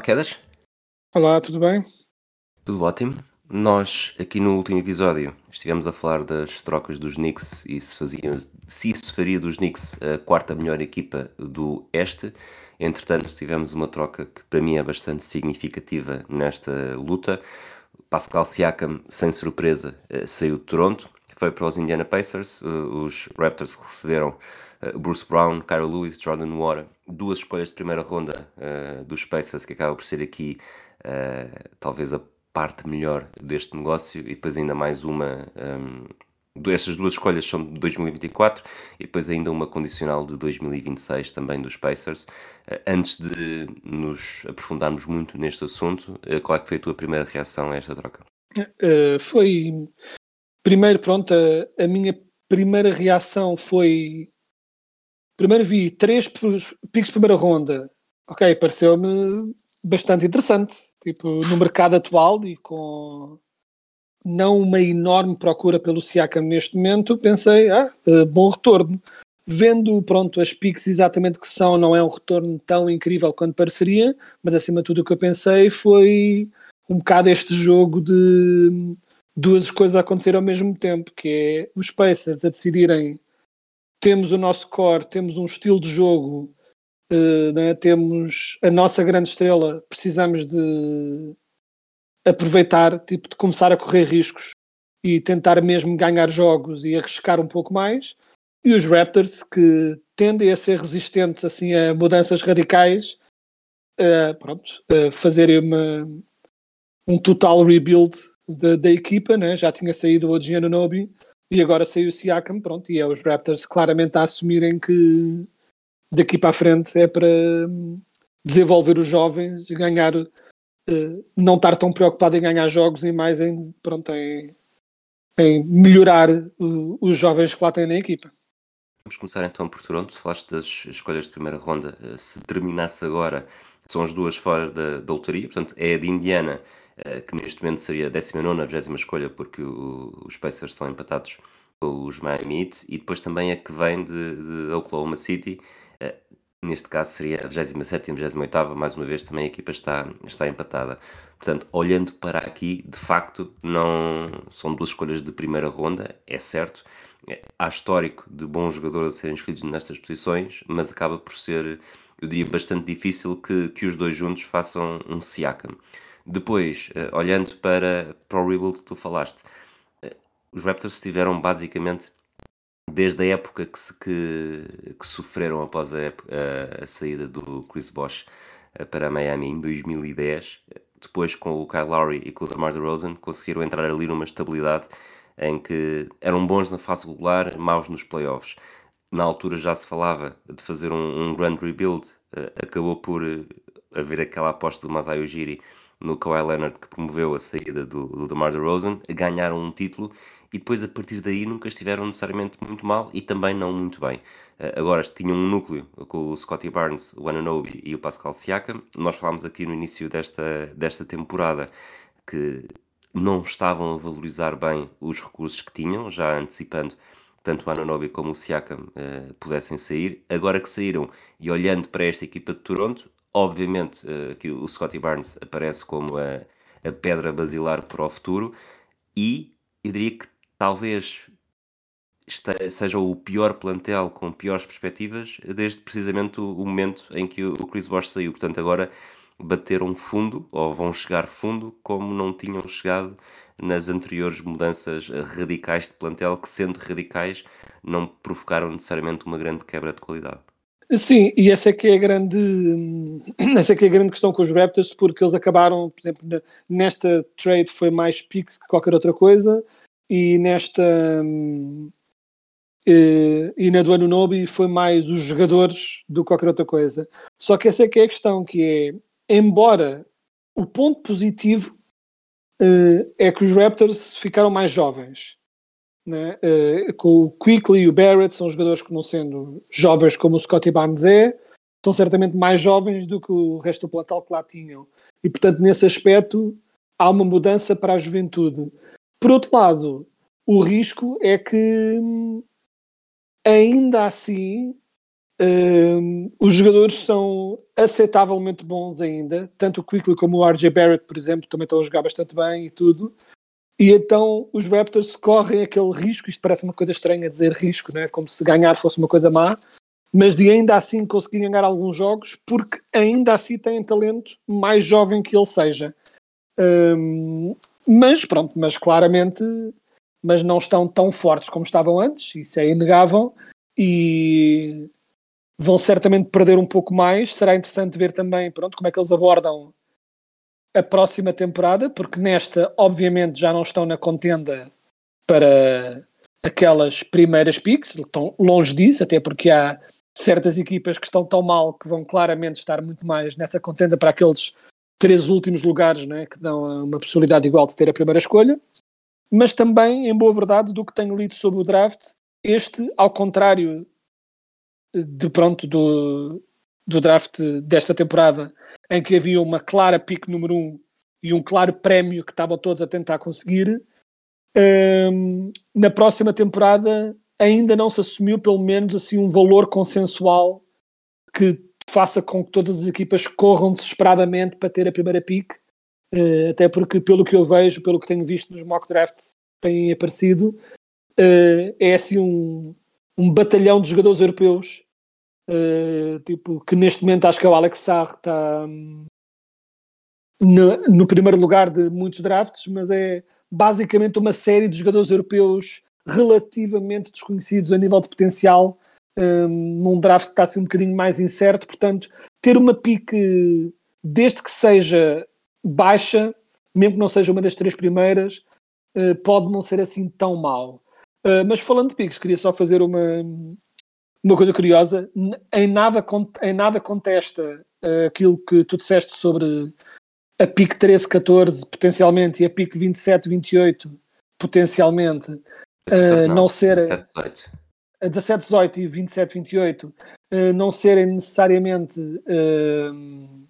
Quedas. Olá, tudo bem? Tudo ótimo. Nós, aqui no último episódio, estivemos a falar das trocas dos Knicks e se, faziam, se isso faria dos Knicks a quarta melhor equipa do Este. Entretanto, tivemos uma troca que para mim é bastante significativa nesta luta. Pascal Siakam, sem surpresa, eh, saiu de Toronto, foi para os Indiana Pacers. Eh, Os Raptors receberam Bruce Brown, Kyra Lewis, Jordan Water, duas escolhas de primeira ronda eh, dos Pacers, que acaba por ser aqui eh, talvez a parte melhor deste negócio, e depois ainda mais uma. ehm, estas duas escolhas são de 2024 e depois ainda uma condicional de 2026 também dos Pacers. Eh, Antes de nos aprofundarmos muito neste assunto, eh, qual é que foi a tua primeira reação a esta troca? Eh, foi. Primeiro, pronto, a, a minha primeira reação foi. Primeiro vi três picos de primeira ronda. Ok, pareceu-me bastante interessante. Tipo, no mercado atual e com não uma enorme procura pelo Siakam neste momento, pensei, ah, eh, bom retorno. Vendo, pronto, as piques exatamente que são, não é um retorno tão incrível quanto pareceria, mas acima de tudo o que eu pensei foi um bocado este jogo de duas coisas acontecer ao mesmo tempo, que é os Pacers a decidirem temos o nosso core, temos um estilo de jogo, eh, né, temos a nossa grande estrela, precisamos de aproveitar, tipo, de começar a correr riscos e tentar mesmo ganhar jogos e arriscar um pouco mais. E os Raptors, que tendem a ser resistentes assim a mudanças radicais, eh, pronto, eh, fazerem uma, um total rebuild da, equipa, né? já tinha saído o Odiano Nobi e agora saiu o Siakam, pronto, e é os Raptors claramente a assumirem que daqui para a frente é para hum, desenvolver os jovens e ganhar, eh, não estar tão preocupado em ganhar jogos e mais em, pronto, em, em melhorar os jovens que lá têm na equipa. Vamos começar então por Toronto. Falaste das escolhas de primeira ronda. Eh, Se terminasse agora, são as duas fora da, da. Portanto, é a de Indiana, que neste momento seria a 19 a 20 escolha, porque o- os Pacers estão empatados com os Miami Heat. E depois também a que vem de, de Oklahoma City. eh, Neste caso seria a 27 e a 28 mais uma vez também a equipa está, está empatada. Portanto, olhando para aqui, de facto, não são duas escolhas de primeira ronda, é certo. É, Há histórico de bons jogadores a serem escolhidos nestas posições, mas acaba por ser, eu diria, bastante difícil que, que os dois juntos façam um Siakam. Depois, eh, olhando para, para o rebuild que tu falaste, eh, os Raptors estiveram basicamente desde a época que, se, que, que sofreram após a, época- a- saída do Chris Bosh eh, para Miami em 2010, depois com o Kyle Lowry e com o DeMar DeRozan, conseguiram entrar ali numa estabilidade em que eram bons na fase regular, maus nos playoffs. Na altura já se falava de fazer um, um rebuild, acabou por haver aquela aposta do Masai Ujiri no Kawhi Leonard que promoveu a saída do, do DeMar DeRozan, ganharam um título e depois a partir daí nunca estiveram necessariamente muito mal e também não muito bem. Eh, Agora tinham um núcleo com o Scottie Barnes, o Ananobi e o Pascal Siakam. Nós falámos aqui no início desta, desta temporada que não estavam a valorizar bem os recursos que tinham, já antecipando tanto o Ananobi como o Siakam eh, pudessem sair. Agora que saíram e olhando para esta equipa de Toronto, obviamente eh, que o Scottie Barnes aparece como a, a pedra basilar para o futuro e eu diria que talvez seja o pior plantel com piores perspectivas desde precisamente o, momento em que o, Chris Bosh saiu. Portanto, agora bateram fundo, ou vão chegar fundo, como não tinham chegado nas anteriores mudanças radicais de plantel, que sendo radicais, não provocaram necessariamente uma grande quebra de qualidade. Sim, e essa é que é a grande, essa é que é a grande questão com os Raptors, porque eles acabaram, por exemplo, nesta trade foi mais picks que qualquer outra coisa, e nesta hum, eh, e na do Anunobi foi mais os jogadores do que qualquer outra coisa. Só que essa é que é a questão, que é, embora o ponto positivo eh, é que os Raptors ficaram mais jovens. Né? Eh, com o Quickly e o Barrett são jogadores que não sendo jovens como o Scottie Barnes é, são certamente mais jovens do que o resto do plantel que lá tinham. E portanto, nesse aspecto, há uma mudança para a juventude. Por outro lado, o risco é que hum, ainda assim hum, os jogadores são aceitavelmente bons ainda, tanto o Quickly como o RJ Barrett, por exemplo, também estão a jogar bastante bem e tudo. E então os Raptors correm aquele risco, isto parece uma coisa estranha dizer risco, né? como se ganhar fosse uma coisa má, mas de ainda assim conseguir ganhar alguns jogos, porque ainda assim têm talento mais jovem que ele seja. Hum, mas pronto, mas claramente mas não estão tão fortes como estavam antes, isso é inegável, e vão certamente perder um pouco mais. Será interessante ver também pronto, como é que eles abordam a próxima temporada, porque nesta, obviamente, já não estão na contenda para aquelas primeiras picks, estão longe disso, até porque há certas equipas que estão tão mal que vão claramente estar muito mais nessa contenda para aqueles três últimos lugares né, que dão uma possibilidade igual de ter a primeira escolha, mas também, em boa verdade, do que tenho lido sobre o draft, este, ao contrário de pronto do, do draft desta temporada, em que havia uma clara pick número um e um claro prémio que estavam todos a tentar conseguir, um, na próxima temporada ainda não se assumiu pelo menos assim um valor consensual que faça com que todas as equipas corram desesperadamente para ter a primeira pick, uh, até porque pelo que eu vejo, pelo que tenho visto nos mock drafts têm aparecido, uh, é assim um, um batalhão de jogadores europeus, uh, tipo, que neste momento acho que é o Alex Sarr está um, no, no, primeiro lugar de muitos drafts, mas é basicamente uma série de jogadores europeus relativamente desconhecidos a nível de potencial um, num draft que está assim um bocadinho mais incerto, portanto, ter uma pique, desde que seja baixa, mesmo que não seja uma das três primeiras, uh, pode não ser assim tão mal. Uh, mas falando de piques, queria só fazer uma, uma coisa curiosa. Em nada, em nada contesta uh, aquilo que tu disseste sobre a pique 13-14 potencialmente e a pique 27-28 potencialmente uh, não, não serem 17, 17, 18 e 27, 28 uh, não serem necessariamente uh,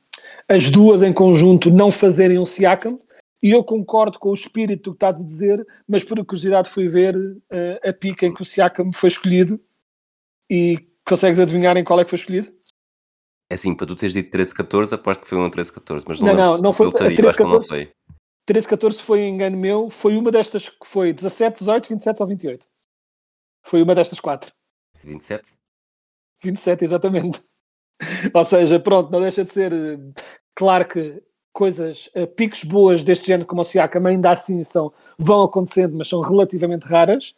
as duas em conjunto não fazerem um Siakam e eu concordo com o espírito que está a dizer, mas por curiosidade fui ver a pica em que o Siakam foi escolhido e consegues adivinhar em qual é que foi escolhido? É assim, para tu teres dito 13-14, aposto que foi um 13-14, mas não, não, não, não foi, a 13-14 foi. 13-14 foi engano meu, foi uma destas que foi 17, 18, 27 ou 28. Foi uma destas quatro. 27? 27, exatamente. ou seja, pronto, não deixa de ser. Claro que coisas, uh, picos boas deste género como o Siakam ainda assim são, vão acontecendo, mas são relativamente raras.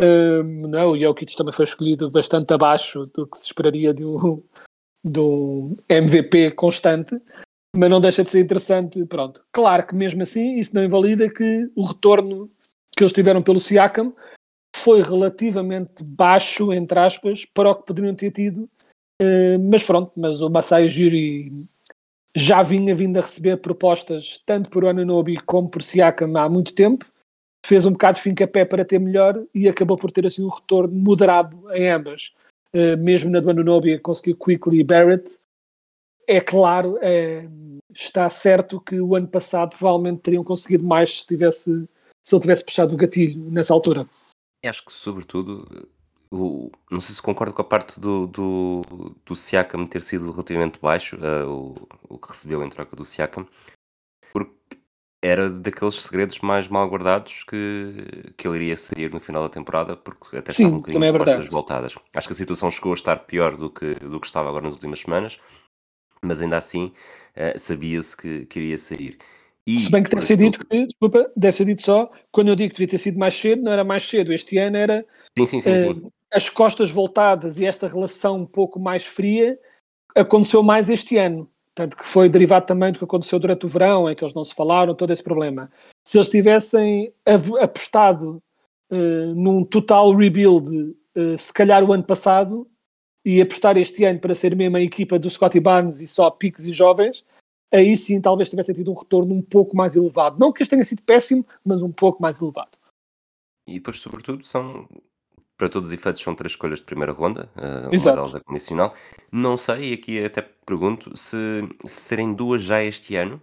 Uh, não, o Jokic também foi escolhido bastante abaixo do que se esperaria de um, de um MVP constante mas não deixa de ser interessante, pronto. Claro que mesmo assim isso não invalida que o retorno que eles tiveram pelo Siakam foi relativamente baixo, entre aspas, para o que poderiam ter tido, uh, mas pronto, mas o Masai Jiri já vinha vindo a receber propostas tanto por Ananobi como por Siakam há muito tempo, fez um bocado de fim-capé para ter melhor e acabou por ter assim um retorno moderado em ambas. Uh, mesmo na do Ananobi conseguiu Quickly e Barrett, é claro, é, está certo que o ano passado provavelmente teriam conseguido mais se, tivesse, se ele tivesse puxado o gatilho nessa altura. Acho que, sobretudo, o, não sei se concordo com a parte do, do, do Siakam ter sido relativamente baixo, uh, o, o que recebeu em troca do Siakam, era daqueles segredos mais mal guardados que, que ele iria sair no final da temporada, porque até Sim, estava um bocadinho é verdade. voltadas. Acho que a situação chegou a estar pior do que, do que estava agora nas últimas semanas, mas ainda assim uh, sabia-se que, que iria sair. E, Se bem que deve ser dito que, desculpa, deve ser dito só, quando eu digo que devia ter sido mais cedo, não era mais cedo, este ano era Sim, sim, sim, sim. as costas voltadas e esta relação um pouco mais fria aconteceu mais este ano. Tanto que foi derivado também do que aconteceu durante o verão, em que eles não se falaram, todo esse problema. Se eles tivessem apostado uh, num total rebuild, uh, se calhar o ano passado, e apostar este ano para ser mesmo a equipa do Scotty Barnes e só piques e jovens, aí sim talvez tivesse tido um retorno um pouco mais elevado. Não que este tenha sido péssimo, mas um pouco mais elevado. E depois, sobretudo, são para todos os efeitos, são três escolhas de primeira ronda, uh, uma delas é condicional. Não sei, e aqui até pergunto, se, se serem duas já este ano,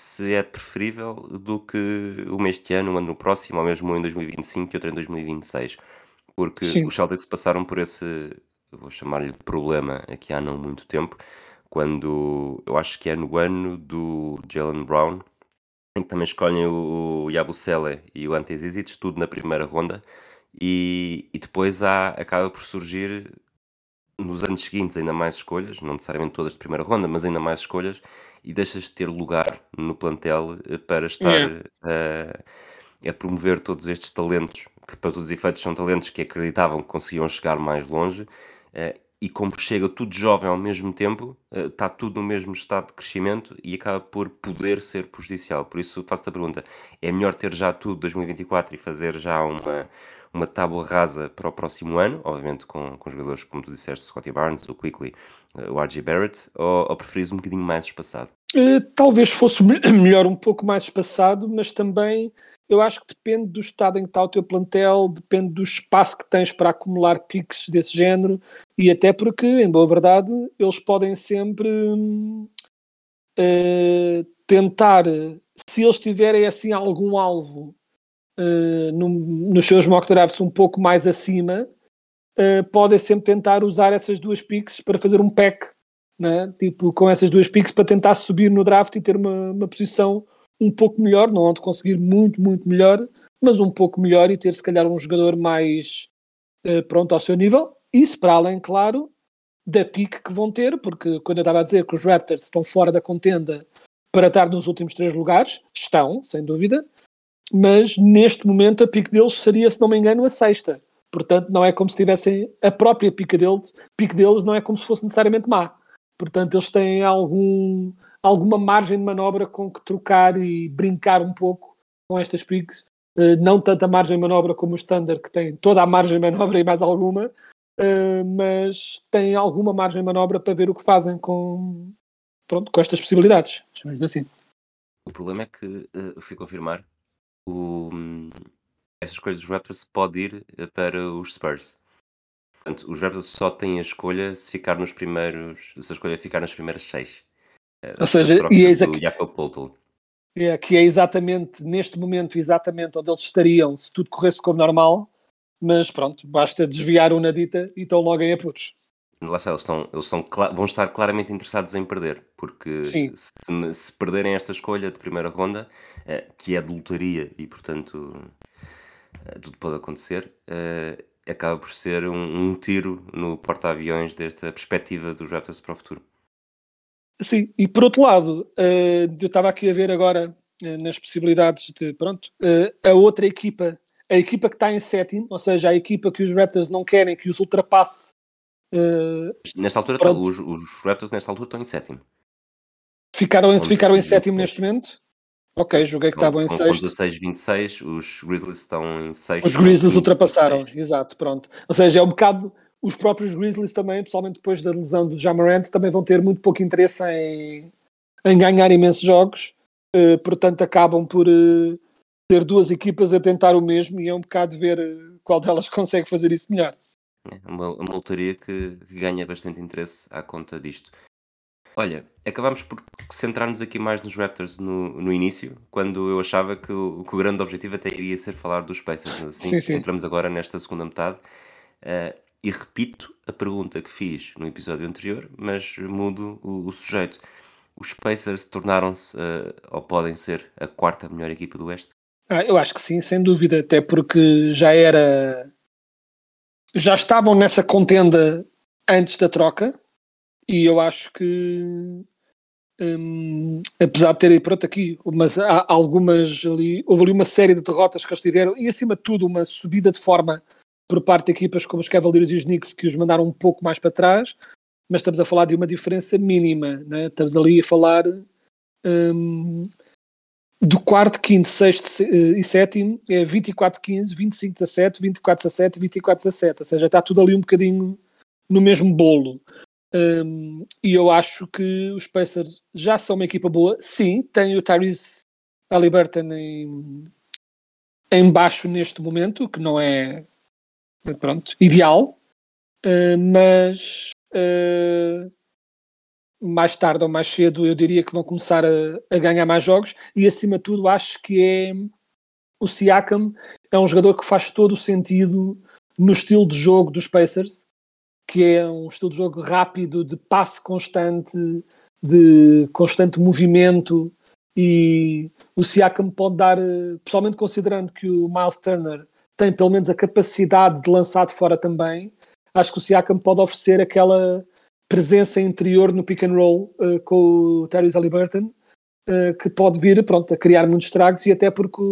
se é preferível do que uma este ano, uma no próximo, ou mesmo uma em 2025 e outra em 2026. Porque Sim. os Celtics passaram por esse, vou chamar-lhe problema aqui há não muito tempo, quando eu acho que é no ano do Jalen Brown, em que também escolhem o, o Yabusele e o Ante Zizic, tudo na primeira ronda, e, e depois há, acaba por surgir nos anos seguintes ainda mais escolhas, não necessariamente todas de primeira ronda, mas ainda mais escolhas, e deixas de ter lugar no plantel eh, para estar Yeah. eh, a promover todos estes talentos, que para todos os efeitos são talentos que acreditavam que conseguiam chegar mais longe, eh, e como chega tudo jovem ao mesmo tempo, está tudo no mesmo estado de crescimento e acaba por poder ser prejudicial. Por isso faço-te a pergunta: é melhor ter já tudo 2024 e fazer já uma, uma tábua rasa para o próximo ano, obviamente com, com jogadores como tu disseste, Scotty Barnes, o Quickly, eh, o RG Barrett, ou, ou preferis um bocadinho mais espaçado? Eh, talvez fosse me- melhor um pouco mais espaçado, mas também eu acho que depende do estado em que está o teu plantel, depende do espaço que tens para acumular piques desse género, e até porque, em boa verdade, eles podem sempre eh, tentar, se eles tiverem assim algum alvo eh, num- nos seus mock drafts um pouco mais acima, eh, podem sempre tentar usar essas duas piques para fazer um pack né? tipo, com essas duas picks para tentar subir no draft e ter uma, uma posição um pouco melhor, não onde conseguir muito, muito melhor, mas um pouco melhor e ter se calhar um jogador mais eh, pronto ao seu nível. Isso para além, claro, da pique que vão ter, porque quando eu estava a dizer que os Raptors estão fora da contenda para estar nos últimos três lugares, estão, sem dúvida, mas neste momento a pique deles seria, se não me engano, a sexta. Portanto, não é como se tivessem a própria pique deles, pique deles não é como se fosse necessariamente má. Portanto, eles têm algum, alguma margem de manobra com que trocar e brincar um pouco com estas piques. Eh, não tanta margem de manobra como o Standard, que tem toda a margem de manobra e mais alguma, eh, mas têm alguma margem de manobra para ver o que fazem com, pronto, com estas possibilidades. assim. O problema é que, eh, eu fui confirmar, o, escolha dos Raptors pode ir eh, para os Spurs. Portanto, os Raptors só têm a escolha se ficar nos primeiros, se a escolha ficar nas primeiras seis. Eh, Ou seja, a troca e eis do aqui-. É, que é exatamente, neste momento, exatamente onde eles estariam se tudo corresse como normal, mas pronto, basta desviar uma dita e estão logo em apuros. Lá está, eles, estão, eles são vão estar claramente interessados em perder, porque Sim. se, se perderem esta escolha de primeira ronda, eh, que é de lotaria e portanto eh, tudo pode acontecer, eh, acaba por ser um, um tiro no porta-aviões desta perspectiva dos Raptors para o futuro. Sim, e por outro lado, eu estava aqui a ver agora nas possibilidades de, pronto, a outra equipa, a equipa que está em sétimo, ou seja, a equipa que os Raptors não querem que os ultrapasse, Nesta altura, tá- os, os Raptors nesta altura estão em sétimo. Ficaram, Com ficaram em 16, sétimo 26. neste momento. Ok, julguei que estavam em com sexto. 16, 26, os Grizzlies estão em sexto. Os Grizzlies 15, ultrapassaram, 16. exato, pronto. Ou seja, é um bocado. Os próprios Grizzlies também, pessoalmente depois da lesão do Jamarant, também vão ter muito pouco interesse em, em ganhar imensos jogos, eh, portanto, acabam por eh, ter duas equipas a tentar o mesmo e é um bocado ver eh, qual delas consegue fazer isso melhor. É uma, uma lotaria que, que ganha bastante interesse à conta disto. Olha, acabámos por centrar-nos aqui mais nos Raptors no, no início, quando eu achava que o, que o grande objetivo até iria ser falar dos Pacers, mas assim Sim, sim. entramos agora nesta segunda metade. eh, e repito a pergunta que fiz no episódio anterior, mas mudo o, o sujeito. Os Pacers tornaram-se, eh, ou podem ser, a quarta melhor equipa do Oeste? Ah, eu acho que sim, sem dúvida, até porque já era. Já estavam nessa contenda antes da troca e eu acho que. hum, apesar de terem pronto aqui umas, há algumas ali, houve ali uma série de derrotas que eles tiveram e acima de tudo uma subida de forma por parte de equipas como os Cavaliers e os Knicks que os mandaram um pouco mais para trás, mas estamos a falar de uma diferença mínima, né? estamos ali a falar hum, do quarto, quinto, sexto se- eh, e sétimo é 24-15, 25-17, 24-17, 24-17. Ou seja, está tudo ali um bocadinho no mesmo bolo. Um, e eu acho que os Pacers já são uma equipa boa. Sim, tem o Tyrese Halliburton em, em baixo neste momento, que não é pronto, ideal, uh, mas uh, mais tarde ou mais cedo eu diria que vão começar a, a, ganhar mais jogos. E acima de tudo acho que é o Siakam. É um jogador que faz todo o sentido no estilo de jogo dos Pacers que é um estilo de jogo rápido, de passe constante, de constante movimento e o Siakam pode dar, pessoalmente considerando que o Miles Turner tem pelo menos a capacidade de lançar de fora também, acho que o Siakam pode oferecer aquela presença interior no pick and roll uh, com o Tyrese Halliburton uh, que pode vir pronto, a criar muitos estragos e até porque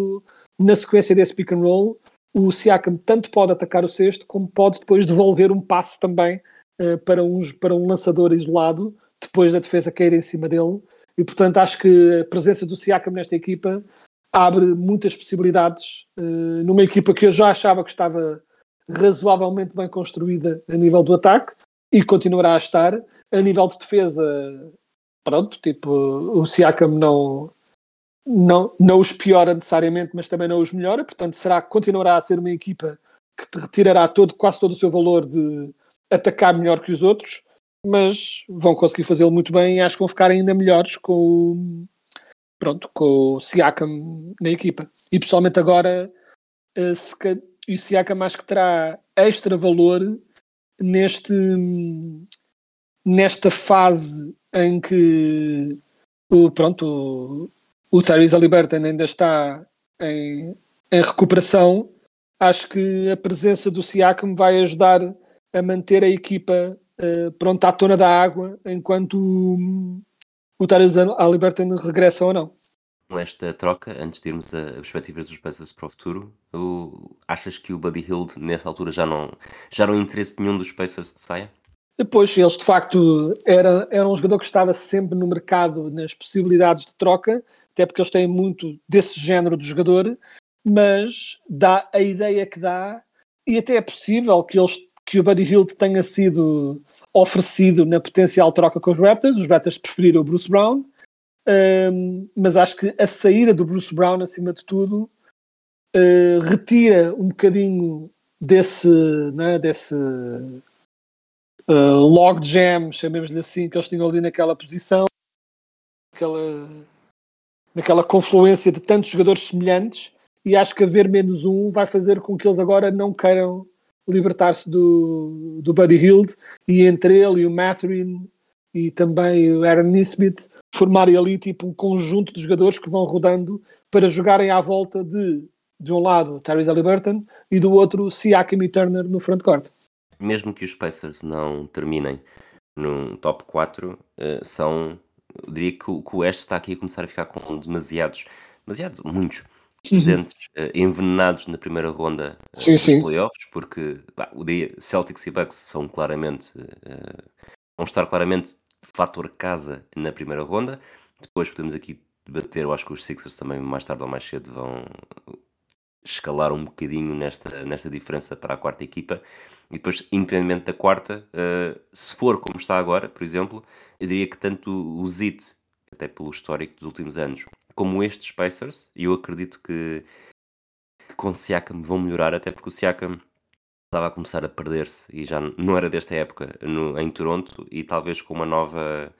na sequência desse pick and roll o Siakam tanto pode atacar o cesto como pode depois devolver um passe também uh, para, uns, para um lançador isolado depois da defesa cair em cima dele. E portanto acho que a presença do Siakam nesta equipa abre muitas possibilidades uh, numa equipa que eu já achava que estava razoavelmente bem construída a nível do ataque e continuará a estar. A nível de defesa pronto, tipo o Siakam não não, não os piora necessariamente, mas também não os melhora, portanto será continuará a ser uma equipa que te retirará todo, quase todo o seu valor de atacar melhor que os outros, mas vão conseguir fazê-lo muito bem e acho que vão ficar ainda melhores com pronto, com o Siakam na equipa. E pessoalmente agora se, o Siakam acho que terá extra valor neste nesta fase em que o, pronto, o, Tyrese Halliburton ainda está em, em, recuperação, acho que a presença do Siakam vai ajudar a manter a equipa uh, pronta à tona da água enquanto o, o Tyrese Halliburton regressa ou não. Esta troca, antes de irmos a perspectivas dos Pacers para o futuro, o, achas que o Buddy Hield, nesta altura, já não, já não interesse nenhum dos Pacers que saia? Depois, eles de facto era, era um jogador que estava sempre no mercado nas possibilidades de troca, até porque eles têm muito desse género de jogador, mas dá a ideia que dá, e até é possível que, eles, que o Buddy Hield tenha sido oferecido na potencial troca com os Raptors, os Raptors preferiram o Bruce Brown, um, mas acho que a saída do Bruce Brown, acima de tudo, uh, retira um bocadinho desse, né, desse uh, log jam, chamemos-lhe assim, que eles tinham ali naquela posição, naquela, naquela confluência de tantos jogadores semelhantes, e acho que haver menos um vai fazer com que eles agora não queiram libertar-se do, do Buddy Hield, e entre ele e o Mathurin e também o Aaron Nisbet formarem ali tipo um conjunto de jogadores que vão rodando para jogarem à volta de, de um lado, Tyrese Halliburton e do outro, Siakam e Turner no frontcourt mesmo que os Pacers não terminem no top 4, uh, são. Eu diria que o, que o Oeste está aqui a começar a ficar com demasiados, demasiados, muitos presentes uh, envenenados na primeira ronda uh, sim, dos sim. playoffs, porque bah, o dia Celtics e Bucks são claramente vão estar claramente fator casa na primeira ronda. Depois podemos aqui debater, eu acho que os Sixers também mais tarde ou mais cedo vão escalar um bocadinho nesta, nesta diferença para a quarta equipa. E depois, independentemente da quarta, uh, se for como está agora, por exemplo, eu diria que tanto o Zit, até pelo histórico dos últimos anos, como estes Pacers, eu acredito que, que com Siakam vão melhorar, até porque o Siakam estava a começar a perder-se e já não era desta época no, em Toronto e talvez com uma nova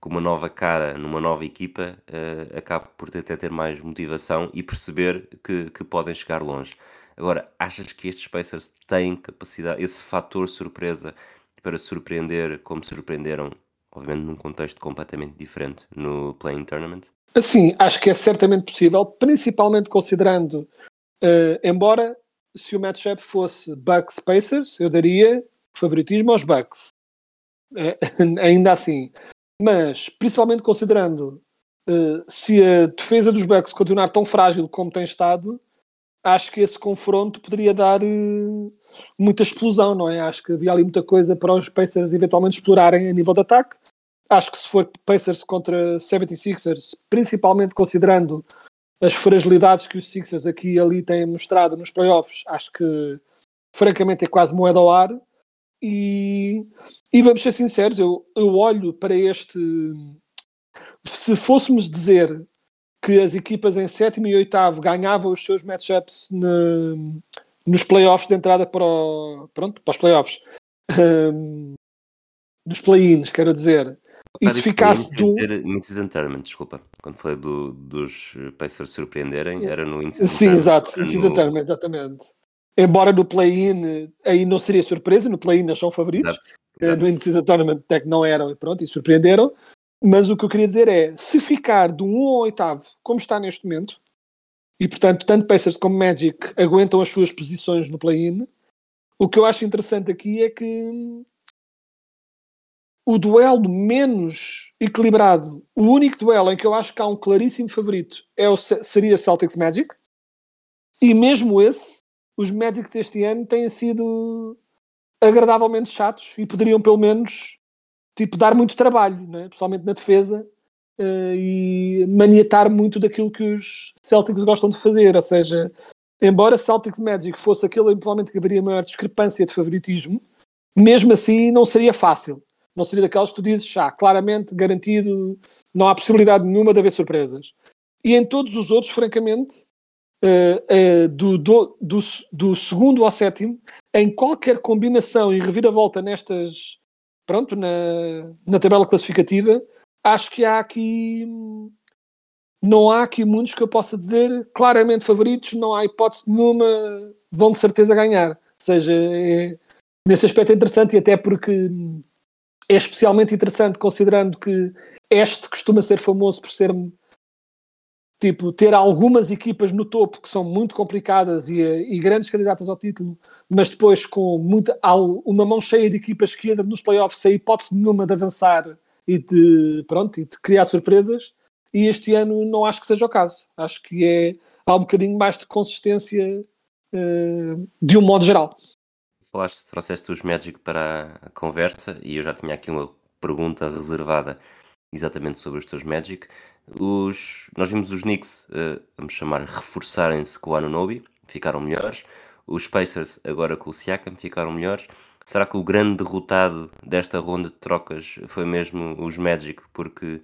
com uma nova cara numa nova equipa uh, acabe por ter, ter mais motivação e perceber que, que podem chegar longe. Agora, achas que estes Pacers têm capacidade, esse fator surpresa para surpreender como surpreenderam, obviamente num contexto completamente diferente no Playing Tournament? Sim, acho que é certamente possível, principalmente considerando, uh, embora se o matchup fosse Bucks Pacers, eu daria favoritismo aos Bucks. É, ainda assim. Mas, principalmente considerando uh, se a defesa dos Bucks continuar tão frágil como tem estado, acho que esse confronto poderia dar uh, muita explosão, não é? Acho que havia ali muita coisa para os Pacers eventualmente explorarem a nível de ataque. Acho que se for Pacers contra 76ers, principalmente considerando as fragilidades que os Sixers aqui e ali têm mostrado nos playoffs, acho que francamente é quase moeda ao ar. E, e vamos ser sinceros, eu, eu olho para este. Se fôssemos dizer que as equipas em sétimo e oitavo ganhavam os seus matchups no, nos playoffs de entrada para, o, pronto, para os playoffs, um, nos play-ins, quero dizer, e se ficasse do. Mid-season tournament, desculpa. Quando falei do, dos Pacers surpreenderem, era no in-season Sim, exato, in-season no... tournament, exatamente. Embora no play-in aí não seria surpresa, no play-in eles são favoritos. Exato, eh, exato. No in-season tournament até que não eram e pronto, e surpreenderam. Mas o que eu queria dizer é, se ficar do 1 ao 8 como está neste momento, e portanto tanto Pacers como Magic aguentam as suas posições no play-in, o que eu acho interessante aqui é que o duelo menos equilibrado, o único duelo em que eu acho que há um claríssimo favorito é o, seria Celtics Magic, e mesmo esse, os Magic deste ano têm sido agradavelmente chatos e poderiam pelo menos tipo, dar muito trabalho, né? principalmente na defesa, uh, e maniatar muito daquilo que os Celtics gostam de fazer, ou seja, embora Celtics Magic fosse aquele eventualmente que haveria maior discrepância de favoritismo, mesmo assim não seria fácil não seria daquelas que tu dizes, já, claramente, garantido, não há possibilidade nenhuma de haver surpresas. E em todos os outros, francamente, uh, uh, do, do, do, do, segundo ao sétimo, em qualquer combinação e reviravolta nestas, pronto, na, na tabela classificativa, acho que há aqui, não há aqui muitos que eu possa dizer claramente favoritos, não há hipótese nenhuma, vão de certeza ganhar. Ou seja, é, nesse aspecto é interessante e até porque é especialmente interessante considerando que este costuma ser famoso por ser tipo ter algumas equipas no topo que são muito complicadas e, e grandes candidatas ao título, mas depois com muita, uma mão cheia de equipas que entram nos playoffs sem hipótese nenhuma de avançar e de, pronto, e de criar surpresas. E este ano não acho que seja o caso. Acho que é, há um bocadinho mais de consistência uh, de um modo geral falaste, trouxeste os Magic para a conversa e eu já tinha aqui uma pergunta reservada exatamente sobre os teus Magic. Os, nós vimos os Knicks, uh, vamos chamar, reforçarem-se com o Anunobi, ficaram melhores. Os Pacers, agora com o Siakam, ficaram melhores. Será que o grande derrotado desta ronda de trocas foi mesmo os Magic? Porque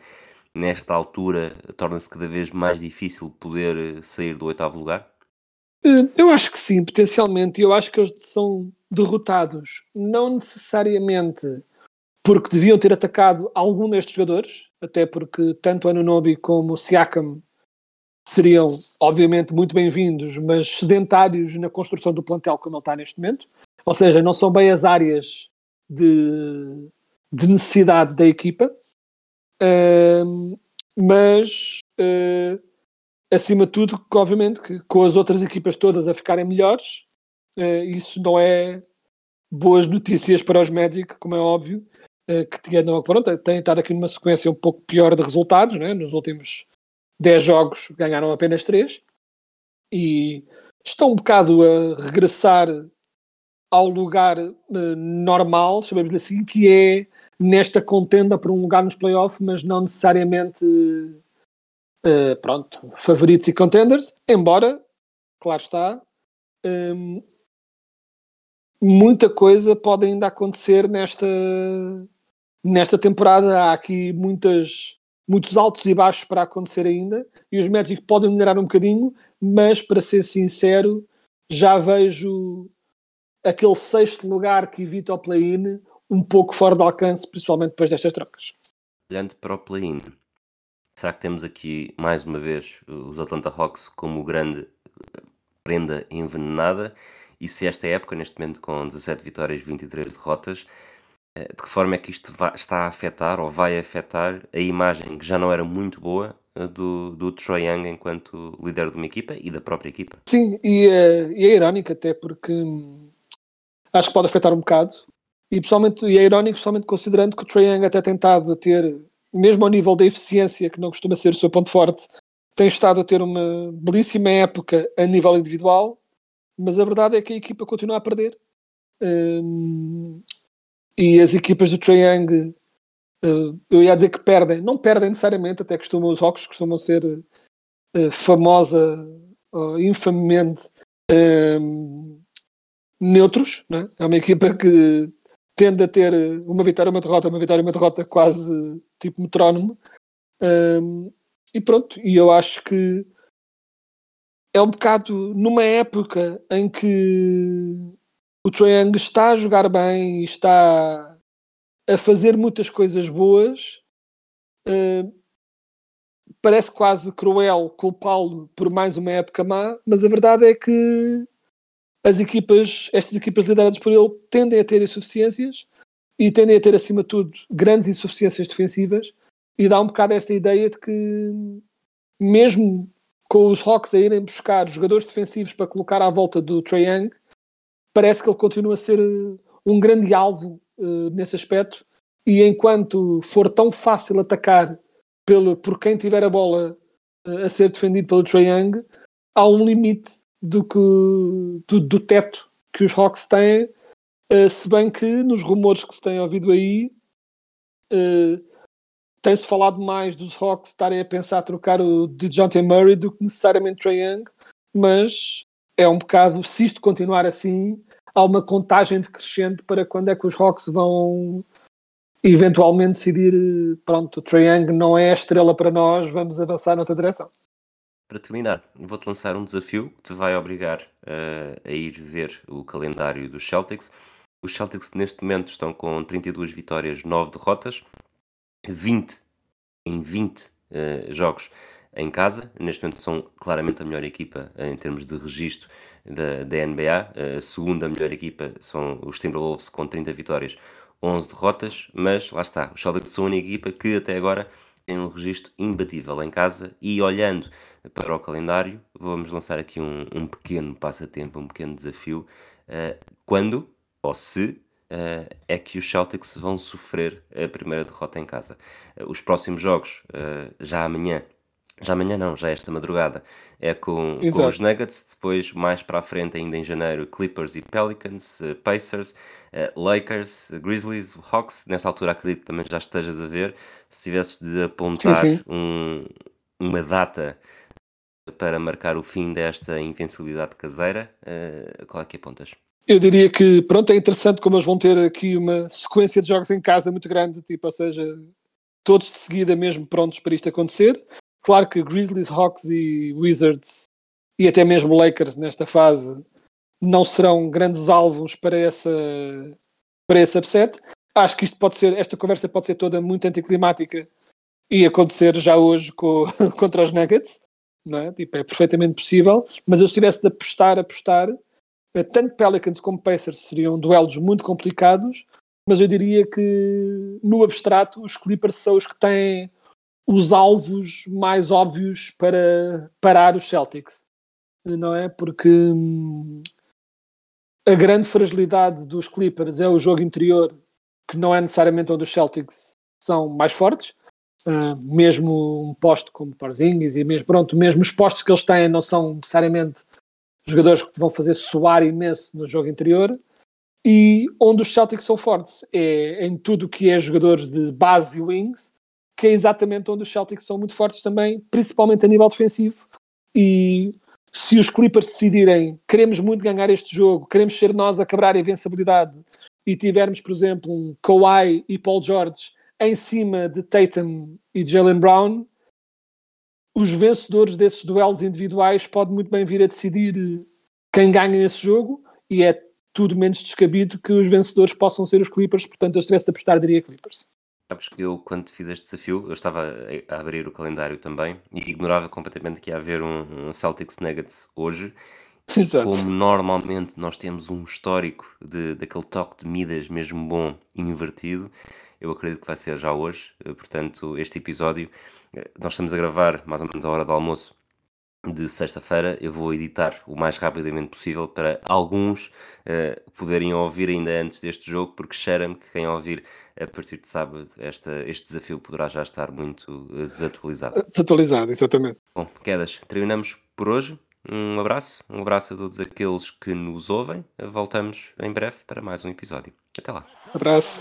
nesta altura torna-se cada vez mais difícil poder eh, sair do oitavo lugar? Eh, eu acho que sim, potencialmente. Eu acho que eles são derrotados, não necessariamente porque deviam ter atacado algum destes jogadores, até porque tanto Anunobi como Siakam seriam, obviamente, muito bem-vindos, mas sedentários na construção do plantel como ele está neste momento. Ou seja, não são bem as áreas de, de necessidade da equipa. Uh, mas uh, acima de tudo, obviamente, que com as outras equipas todas a ficarem melhores, uh, isso não é boas notícias para os Magic, como é óbvio, que tinha, não, pronto, têm estado aqui numa sequência um pouco pior de resultados, né? nos últimos 10 jogos ganharam apenas 3 e estão um bocado a regressar ao lugar uh, normal, chamemos-lhe assim, que é nesta contenda por um lugar nos playoffs, mas não necessariamente uh, pronto, favoritos e contenders, embora, claro está, um, muita coisa pode ainda acontecer nesta, nesta temporada. Há aqui muitas, muitos altos e baixos para acontecer ainda, e os Magic podem melhorar um bocadinho, mas para ser sincero, já vejo aquele sexto lugar que evita o play-in um pouco fora de alcance, principalmente depois destas trocas. Olhando para o play-in, Será que temos aqui mais uma vez os Atlanta Hawks como grande prenda envenenada? E se esta época, neste momento com 17 vitórias e 23 derrotas, eh, de que forma é que isto está a afetar ou vai afetar a imagem que já não era muito boa eh, do, do Troy Young enquanto líder de uma equipa e da própria equipa? Sim, e é, e é irónico até porque hum, acho que pode afetar um bocado. E, pessoalmente, e é irónico, pessoalmente considerando que o Trae Young até tentado ter mesmo ao nível da eficiência, que não costuma ser o seu ponto forte, tem estado a ter uma belíssima época a nível individual, mas a verdade é que a equipa continua a perder. Um, e as equipas do Young, uh, eu ia dizer que perdem, não perdem necessariamente, até costumam, os Hawks costumam ser eh, famosa, infamemente, ehm, neutros. é? é uma equipa que tende a ter uma vitória, uma derrota, uma vitória, uma derrota quase tipo metrónomo. Ehm, e pronto, e eu acho que é um bocado numa época em que o Trae está a jogar bem está a fazer muitas coisas boas. eh, parece quase cruel culpá-lo por mais uma época má, mas a verdade é que as equipas, estas equipas lideradas por ele, tendem a ter insuficiências e tendem a ter, acima de tudo, grandes insuficiências defensivas e dá um bocado esta ideia de que mesmo com os Hawks a irem buscar jogadores defensivos para colocar à volta do Trae Young, parece que ele continua a ser eh, um grande alvo eh, nesse aspecto. E enquanto for tão fácil atacar pelo, por quem tiver a bola eh, a ser defendido pelo Trae Young, há um limite do, que, do, do teto que os Hawks têm, eh, se bem que nos rumores que se tem ouvido aí tem-se falado mais dos Hawks estarem a pensar a trocar o DeJounte Murray do que necessariamente Trae Young, mas é um bocado, se isto continuar assim, há uma contagem decrescente para quando é que os Hawks vão eventualmente decidir, pronto, o Young não é a estrela para nós, vamos avançar noutra direção. Para terminar, vou-te lançar um desafio que te vai obrigar eh, a ir ver o calendário dos Celtics. Os Celtics neste momento estão com 32 vitórias, 9 derrotas, 20 em 20 eh, jogos em casa. Neste momento são claramente a melhor equipa eh, em termos de registro da, da NBA. Eh, a segunda melhor equipa são os Timberwolves com 30 vitórias, 11 derrotas, mas lá está, os Celtics são a única equipa que até agora tem um registro imbatível em casa e olhando para o calendário, vamos lançar aqui um, um pequeno passatempo, um pequeno desafio. eh, quando ou se eh, é que os Celtics vão sofrer a primeira derrota em casa? Eh, os próximos jogos, eh, já amanhã, já amanhã não, já esta madrugada, é com, com os Nuggets, depois mais para a frente, ainda em janeiro, Clippers e Pelicans, eh, Pacers, eh, Lakers, eh, Grizzlies, Hawks. Nesta altura acredito que também já estejas a ver. Se tivesses de apontar sim. um- uma data para marcar o fim desta invencibilidade caseira, eh, qual é que apontas? Eu diria que, pronto, é interessante como eles vão ter aqui uma sequência de jogos em casa muito grande, tipo, ou seja, todos de seguida mesmo prontos para isto acontecer. Claro que Grizzlies, Hawks e Wizards e até mesmo Lakers nesta fase não serão grandes alvos para essa para esse upset. Acho que isto pode ser, esta conversa pode ser toda muito anticlimática e acontecer já hoje co- contra os Nuggets, não é? Tipo, é perfeitamente possível, mas eu se tivesse de apostar, apostar, eh, tanto Pelicans como Pacers seriam duelos muito complicados, mas eu diria que no abstrato os Clippers são os que têm os alvos mais óbvios para parar os Celtics, não é? Porque hum, a grande fragilidade dos Clippers é o jogo interior, que não é necessariamente onde os Celtics são mais fortes. Uh, mesmo um posto como Porzingis e mesmo, pronto, mesmo os postos que eles têm não são necessariamente jogadores que vão fazer suar imenso no jogo interior e onde os Celtics são fortes é em tudo que é jogadores de base e wings que é exatamente onde os Celtics são muito fortes também, principalmente a nível defensivo e se os Clippers decidirem queremos muito ganhar este jogo, queremos ser nós a quebrar a invencibilidade e tivermos, por exemplo, um Kawhi e Paul George em cima de Tatum e Jalen Brown, os vencedores desses duelos individuais podem muito bem vir a decidir quem ganha esse jogo e é tudo menos descabido que os vencedores possam ser os Clippers, portanto eu se tivesse de apostar diria Clippers. Sabes que eu, quando fiz este desafio, eu estava a a abrir o calendário também e ignorava completamente que ia haver um, um Celtics Nuggets hoje. Exato. Como normalmente nós temos um histórico de, daquele toque de Midas mesmo bom invertido, eu acredito que vai ser já hoje. Eh, Portanto, este episódio, eh, nós estamos a gravar mais ou menos à hora do almoço de sexta-feira. Eu vou editar o mais rapidamente possível para alguns eh, poderem ouvir ainda antes deste jogo, porque cheira-me que quem ouvir a partir de sábado esta, este desafio poderá já estar muito eh, desatualizado. Desatualizado, exatamente. Bom, quedas, terminamos por hoje. Um abraço, um abraço a todos aqueles que nos ouvem. Voltamos em breve para mais um episódio. Até lá. Abraço.